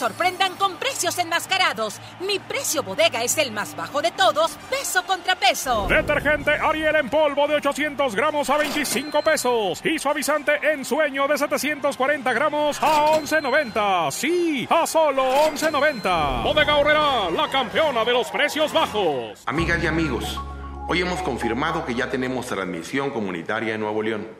Sorprendan con precios enmascarados. Mi precio bodega es el más bajo de todos, peso contra peso. Detergente Ariel en polvo de 800 gramos a 25 pesos. Y suavizante en sueño de 740 gramos a 11.90. Sí, a solo 11.90. Bodega Horrera, la campeona de los precios bajos. Amigas y amigos, hoy hemos confirmado que ya tenemos transmisión comunitaria en Nuevo León.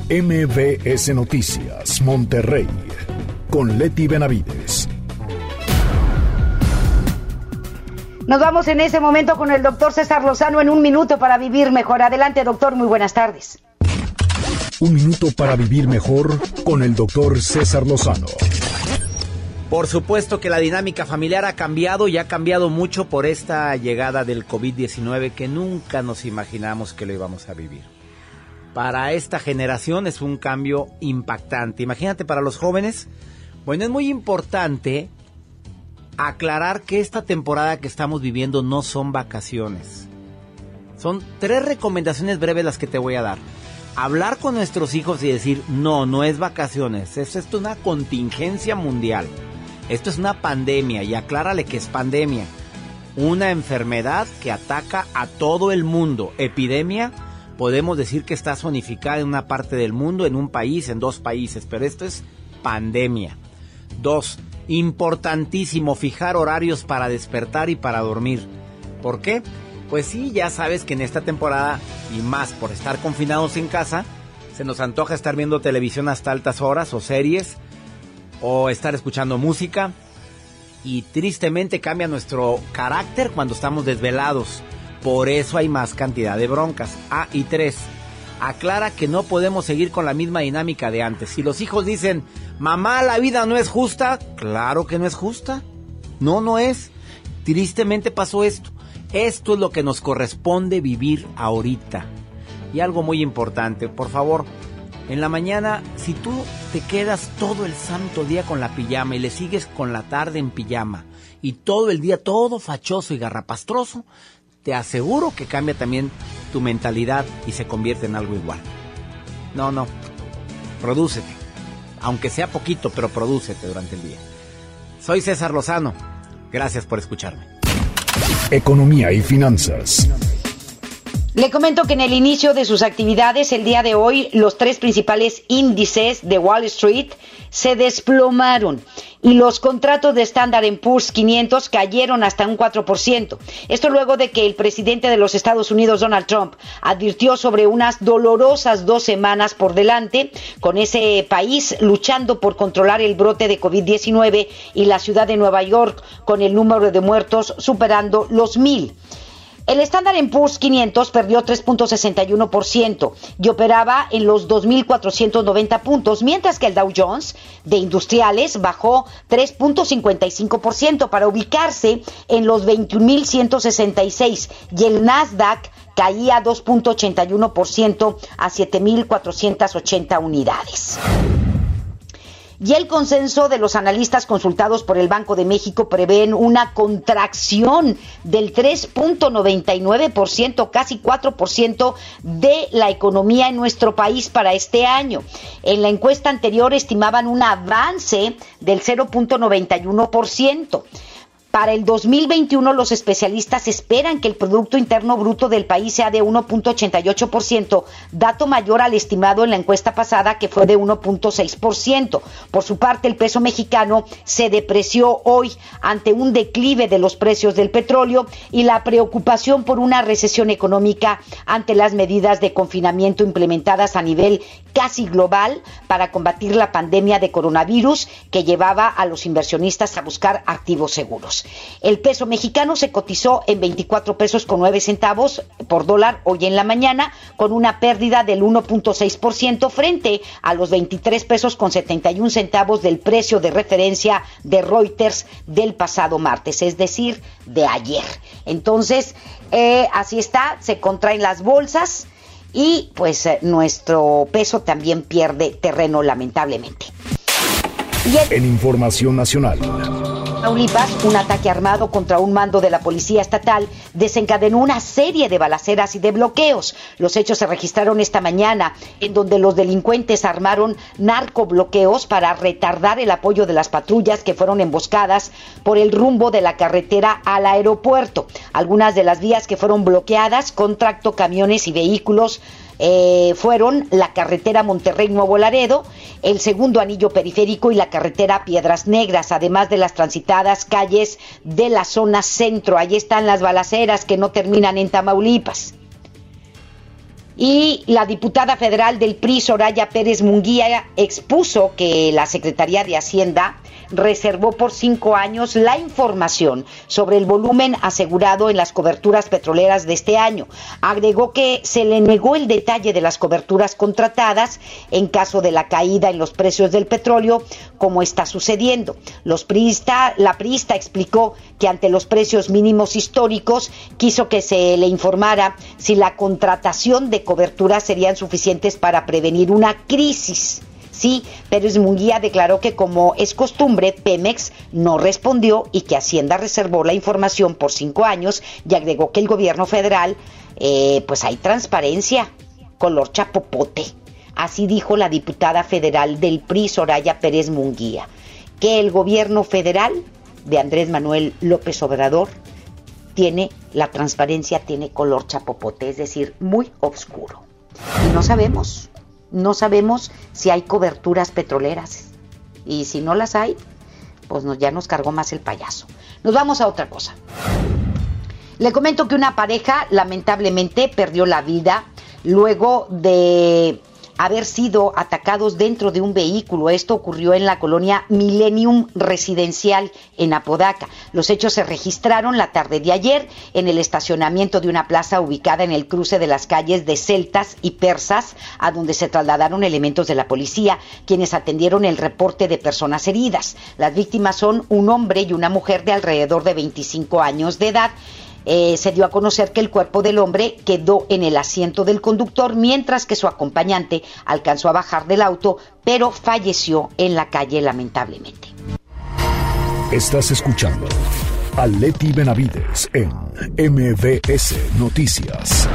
MBS Noticias, Monterrey, con Leti Benavides. Nos vamos en ese momento con el doctor César Lozano en un minuto para vivir mejor. Adelante, doctor, muy buenas tardes. Un minuto para vivir mejor con el doctor César Lozano. Por supuesto que la dinámica familiar ha cambiado y ha cambiado mucho por esta llegada del COVID-19 que nunca nos imaginamos que lo íbamos a vivir. Para esta generación es un cambio impactante. Imagínate para los jóvenes. Bueno, es muy importante aclarar que esta temporada que estamos viviendo no son vacaciones. Son tres recomendaciones breves las que te voy a dar. Hablar con nuestros hijos y decir, no, no es vacaciones, esto es una contingencia mundial. Esto es una pandemia y aclárale que es pandemia. Una enfermedad que ataca a todo el mundo. Epidemia, podemos decir que está zonificada en una parte del mundo, en un país, en dos países, pero esto es pandemia. Dos, importantísimo fijar horarios para despertar y para dormir. ¿Por qué? Pues sí, ya sabes que en esta temporada, y más por estar confinados en casa, se nos antoja estar viendo televisión hasta altas horas o series, o estar escuchando música, y tristemente cambia nuestro carácter cuando estamos desvelados. Por eso hay más cantidad de broncas. Ah, y tres, aclara que no podemos seguir con la misma dinámica de antes. Si los hijos dicen, mamá, la vida no es justa, claro que no es justa. No, no es. Tristemente pasó esto. Esto es lo que nos corresponde vivir ahorita. Y algo muy importante, por favor, en la mañana, si tú te quedas todo el santo día con la pijama y le sigues con la tarde en pijama y todo el día todo fachoso y garrapastroso, te aseguro que cambia también tu mentalidad y se convierte en algo igual. No, no. Prodúcete. Aunque sea poquito, pero prodúcete durante el día. Soy César Lozano. Gracias por escucharme. Economía y finanzas. Le comento que en el inicio de sus actividades el día de hoy los tres principales índices de Wall Street se desplomaron y los contratos de Standard Poor's 500 cayeron hasta un 4%. Esto luego de que el presidente de los Estados Unidos, Donald Trump, advirtió sobre unas dolorosas dos semanas por delante con ese país luchando por controlar el brote de COVID-19 y la ciudad de Nueva York con el número de muertos superando los mil. El Standard Poor's 500 perdió 3.61% y operaba en los 2.490 puntos, mientras que el Dow Jones de industriales bajó 3.55% para ubicarse en los 21.166 y el Nasdaq caía 2.81% a 7.480 unidades. Y el consenso de los analistas consultados por el Banco de México prevén una contracción del 3.99%, casi 4% de la economía en nuestro país para este año. En la encuesta anterior estimaban un avance del 0.91%. Para el 2021 los especialistas esperan que el Producto Interno Bruto del país sea de 1.88%, dato mayor al estimado en la encuesta pasada que fue de 1.6%. Por su parte, el peso mexicano se depreció hoy ante un declive de los precios del petróleo y la preocupación por una recesión económica ante las medidas de confinamiento implementadas a nivel casi global para combatir la pandemia de coronavirus que llevaba a los inversionistas a buscar activos seguros. El peso mexicano se cotizó en 24 pesos con 9 centavos por dólar hoy en la mañana, con una pérdida del 1.6% frente a los 23 pesos con 71 centavos del precio de referencia de Reuters del pasado martes, es decir, de ayer. Entonces, eh, así está, se contraen las bolsas y pues eh, nuestro peso también pierde terreno lamentablemente. En información nacional. Tamaulipas, un ataque armado contra un mando de la policía estatal desencadenó una serie de balaceras y de bloqueos. Los hechos se registraron esta mañana, en donde los delincuentes armaron narcobloqueos para retardar el apoyo de las patrullas que fueron emboscadas por el rumbo de la carretera al aeropuerto. Algunas de las vías que fueron bloqueadas con tracto camiones y vehículos eh, fueron la carretera Monterrey-Nuevo Laredo, el segundo anillo periférico y la carretera Piedras Negras, además de las transitadas calles de la zona centro. Ahí están las balaceras que no terminan en Tamaulipas. Y la diputada federal del PRI, Soraya Pérez Munguía, expuso que la Secretaría de Hacienda reservó por cinco años la información sobre el volumen asegurado en las coberturas petroleras de este año. Agregó que se le negó el detalle de las coberturas contratadas en caso de la caída en los precios del petróleo, como está sucediendo. Los priista, la priista explicó que ante los precios mínimos históricos quiso que se le informara si la contratación de coberturas serían suficientes para prevenir una crisis. Sí, Pérez Munguía declaró que como es costumbre, Pemex no respondió y que Hacienda reservó la información por cinco años y agregó que el gobierno federal, eh, pues hay transparencia, color chapopote. Así dijo la diputada federal del PRI, Soraya Pérez Munguía, que el gobierno federal de Andrés Manuel López Obrador tiene la transparencia, tiene color chapopote, es decir, muy oscuro. Y no sabemos no sabemos si hay coberturas petroleras. Y si no las hay, pues nos, ya nos cargó más el payaso. Nos vamos a otra cosa. Le comento que una pareja lamentablemente perdió la vida luego de haber sido atacados dentro de un vehículo. Esto ocurrió en la colonia Millennium Residencial en Apodaca. Los hechos se registraron la tarde de ayer en el estacionamiento de una plaza ubicada en el cruce de las calles de Celtas y Persas, a donde se trasladaron elementos de la policía, quienes atendieron el reporte de personas heridas. Las víctimas son un hombre y una mujer de alrededor de 25 años de edad eh, se dio a conocer que el cuerpo del hombre quedó en el asiento del conductor mientras que su acompañante alcanzó a bajar del auto, pero falleció en la calle lamentablemente. Estás escuchando a Leti Benavides en MBS Noticias.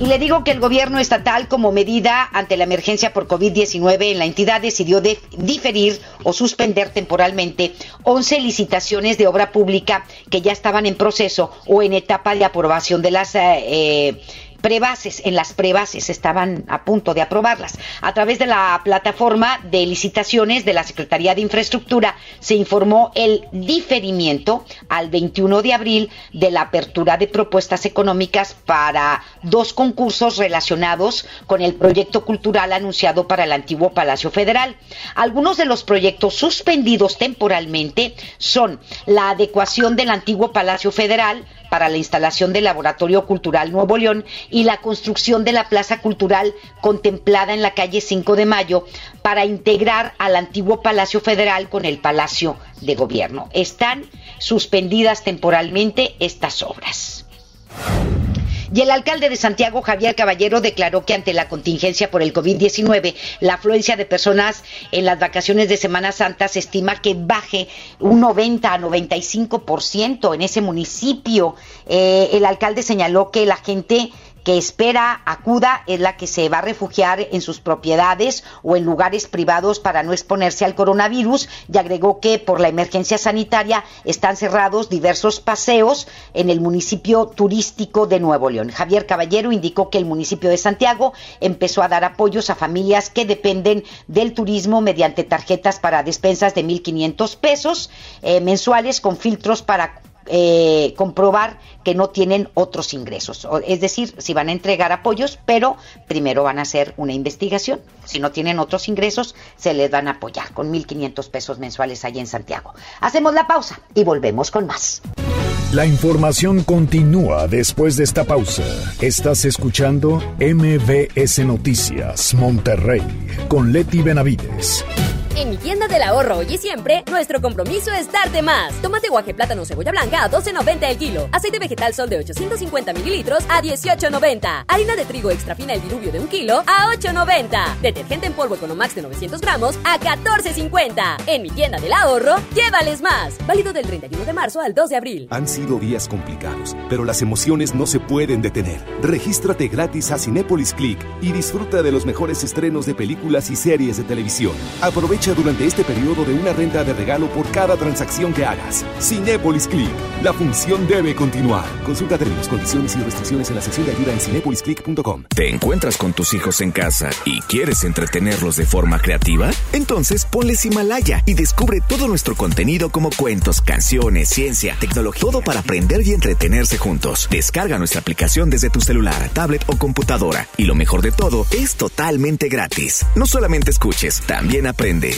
Y le digo que el gobierno estatal, como medida ante la emergencia por COVID-19 en la entidad, decidió diferir o suspender temporalmente 11 licitaciones de obra pública que ya estaban en proceso o en etapa de aprobación de las eh prebases, en las prebases estaban a punto de aprobarlas. A través de la plataforma de licitaciones de la Secretaría de Infraestructura se informó el diferimiento al 21 de abril de la apertura de propuestas económicas para dos concursos relacionados con el proyecto cultural anunciado para el antiguo Palacio Federal. Algunos de los proyectos suspendidos temporalmente son la adecuación del antiguo Palacio Federal, para la instalación del Laboratorio Cultural Nuevo León y la construcción de la Plaza Cultural contemplada en la calle 5 de Mayo para integrar al antiguo Palacio Federal con el Palacio de Gobierno. Están suspendidas temporalmente estas obras. Y el alcalde de Santiago, Javier Caballero, declaró que ante la contingencia por el COVID-19, la afluencia de personas en las vacaciones de Semana Santa se estima que baje un 90 a 95% en ese municipio. Eh, el alcalde señaló que la gente que espera acuda es la que se va a refugiar en sus propiedades o en lugares privados para no exponerse al coronavirus y agregó que por la emergencia sanitaria están cerrados diversos paseos en el municipio turístico de Nuevo León. Javier Caballero indicó que el municipio de Santiago empezó a dar apoyos a familias que dependen del turismo mediante tarjetas para despensas de 1.500 pesos eh, mensuales con filtros para eh, comprobar que no tienen otros ingresos. Es decir, si van a entregar apoyos, pero primero van a hacer una investigación. Si no tienen otros ingresos, se les van a apoyar con 1.500 pesos mensuales allá en Santiago. Hacemos la pausa y volvemos con más. La información continúa después de esta pausa. Estás escuchando MBS Noticias Monterrey con Leti Benavides. En mi tienda del ahorro hoy y siempre, nuestro compromiso es darte más. Tomate guaje plátano cebolla blanca a 12.90 el kilo. Aceite vegetal sol de 850 mililitros a 18.90. Harina de trigo extra fina el diluvio de un kilo a 8.90. Detergente en polvo Economax de 900 gramos a 14.50. En mi tienda del ahorro, llévales más. Válido del 31 de marzo al 2 de abril. Han sido días complicados, pero las emociones no se pueden detener. Regístrate gratis a Cinépolis Click y disfruta de los mejores estrenos de películas y series de televisión. Aprovecha durante este periodo de una renta de regalo por cada transacción que hagas. Cinepolis Click. La función debe continuar. Consulta términos, condiciones y restricciones en la sección de ayuda en cinepolisclick.com. ¿Te encuentras con tus hijos en casa y quieres entretenerlos de forma creativa? Entonces ponles Himalaya y descubre todo nuestro contenido como cuentos, canciones, ciencia, tecnología, todo para aprender y entretenerse juntos. Descarga nuestra aplicación desde tu celular, tablet o computadora. Y lo mejor de todo, es totalmente gratis. No solamente escuches, también aprende.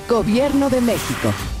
Gobierno de México.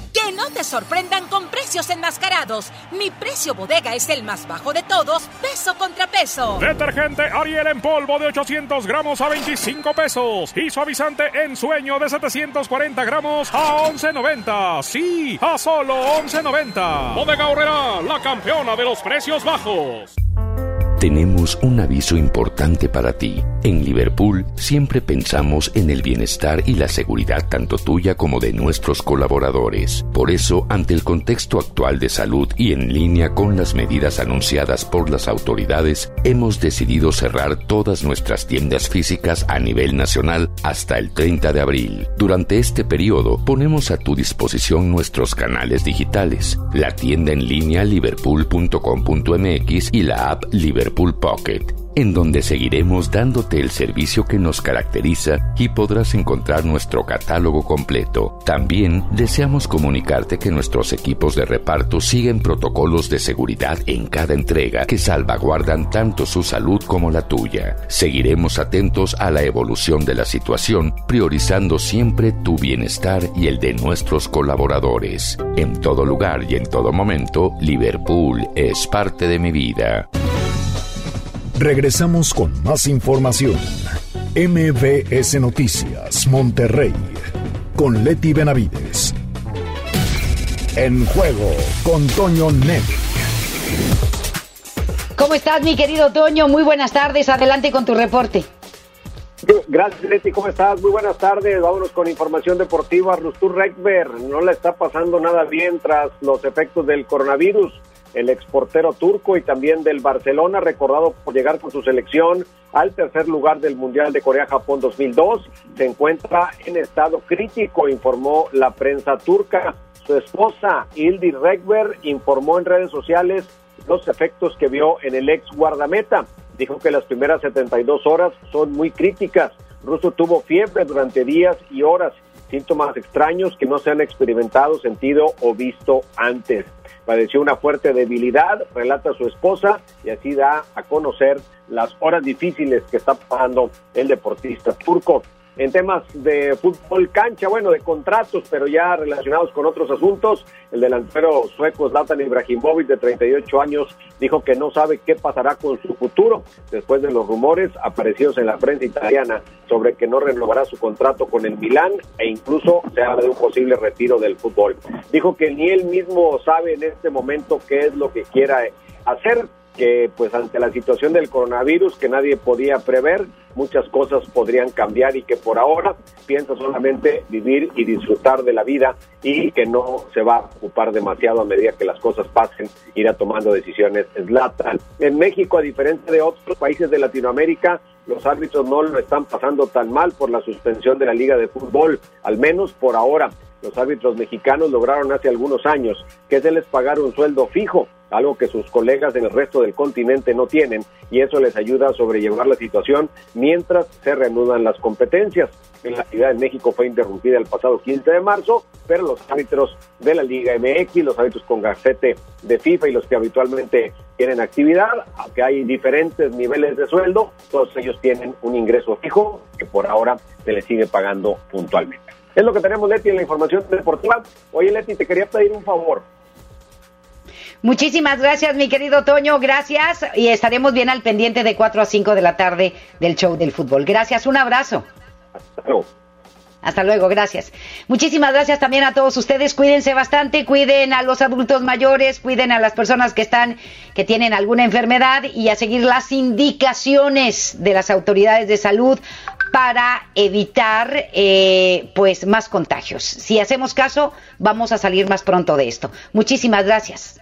Que no te sorprendan con precios enmascarados. Mi precio bodega es el más bajo de todos, peso contra peso. Detergente Ariel en polvo de 800 gramos a 25 pesos. Y suavizante en sueño de 740 gramos a 11.90. Sí, a solo 11.90. Bodega Horrera, la campeona de los precios bajos. Tenemos un aviso importante para ti. En Liverpool siempre pensamos en el bienestar y la seguridad tanto tuya como de nuestros colaboradores. Por eso, ante el contexto actual de salud y en línea con las medidas anunciadas por las autoridades, hemos decidido cerrar todas nuestras tiendas físicas a nivel nacional hasta el 30 de abril. Durante este periodo, ponemos a tu disposición nuestros canales digitales, la tienda en línea liverpool.com.mx y la app Liverpool Pocket, en donde seguiremos dándote el servicio que nos caracteriza y podrás encontrar nuestro catálogo completo. También deseamos comunicarte que nuestros equipos de reparto siguen protocolos de seguridad en cada entrega que salvaguardan tanto su salud como la tuya. Seguiremos atentos a la evolución de la situación, priorizando siempre tu bienestar y el de nuestros colaboradores. En todo lugar y en todo momento, Liverpool es parte de mi vida. Regresamos con más información. MBS Noticias, Monterrey, con Leti Benavides. En juego con Toño Net. ¿Cómo estás, mi querido Toño? Muy buenas tardes. Adelante con tu reporte. Gracias, Leti. ¿Cómo estás? Muy buenas tardes. Vámonos con información deportiva. Rustur Rekber no le está pasando nada bien tras los efectos del coronavirus el exportero turco y también del Barcelona, recordado por llegar con su selección al tercer lugar del Mundial de Corea-Japón 2002, se encuentra en estado crítico, informó la prensa turca. Su esposa, Ildi Rekber, informó en redes sociales los efectos que vio en el ex guardameta. Dijo que las primeras 72 horas son muy críticas. Russo tuvo fiebre durante días y horas, síntomas extraños que no se han experimentado, sentido o visto antes. Padeció una fuerte debilidad, relata su esposa, y así da a conocer las horas difíciles que está pasando el deportista turco en temas de fútbol cancha, bueno, de contratos, pero ya relacionados con otros asuntos. El delantero sueco Zlatan Ibrahimovic, de 38 años, dijo que no sabe qué pasará con su futuro después de los rumores aparecidos en la prensa italiana sobre que no renovará su contrato con el Milán e incluso se habla de un posible retiro del fútbol. Dijo que ni él mismo sabe en este momento qué es lo que quiera hacer que pues ante la situación del coronavirus que nadie podía prever, muchas cosas podrían cambiar y que por ahora piensa solamente vivir y disfrutar de la vida y que no se va a ocupar demasiado a medida que las cosas pasen, irá tomando decisiones. Zlatan. En México, a diferencia de otros países de Latinoamérica, los árbitros no lo están pasando tan mal por la suspensión de la Liga de Fútbol, al menos por ahora. Los árbitros mexicanos lograron hace algunos años que se les pagara un sueldo fijo algo que sus colegas en el resto del continente no tienen, y eso les ayuda a sobrellevar la situación mientras se reanudan las competencias. En la Ciudad de México fue interrumpida el pasado 15 de marzo, pero los árbitros de la Liga MX, los árbitros con gacete de FIFA y los que habitualmente tienen actividad, aunque hay diferentes niveles de sueldo, todos ellos tienen un ingreso fijo que por ahora se les sigue pagando puntualmente. Es lo que tenemos, Leti, en la información deportiva. Oye, Leti, te quería pedir un favor. Muchísimas gracias, mi querido Toño. Gracias. Y estaremos bien al pendiente de 4 a 5 de la tarde del show del fútbol. Gracias. Un abrazo. Hasta luego. Hasta luego, gracias. Muchísimas gracias también a todos ustedes. Cuídense bastante, cuiden a los adultos mayores, cuiden a las personas que están, que tienen alguna enfermedad y a seguir las indicaciones de las autoridades de salud para evitar, eh, pues, más contagios. Si hacemos caso, vamos a salir más pronto de esto. Muchísimas gracias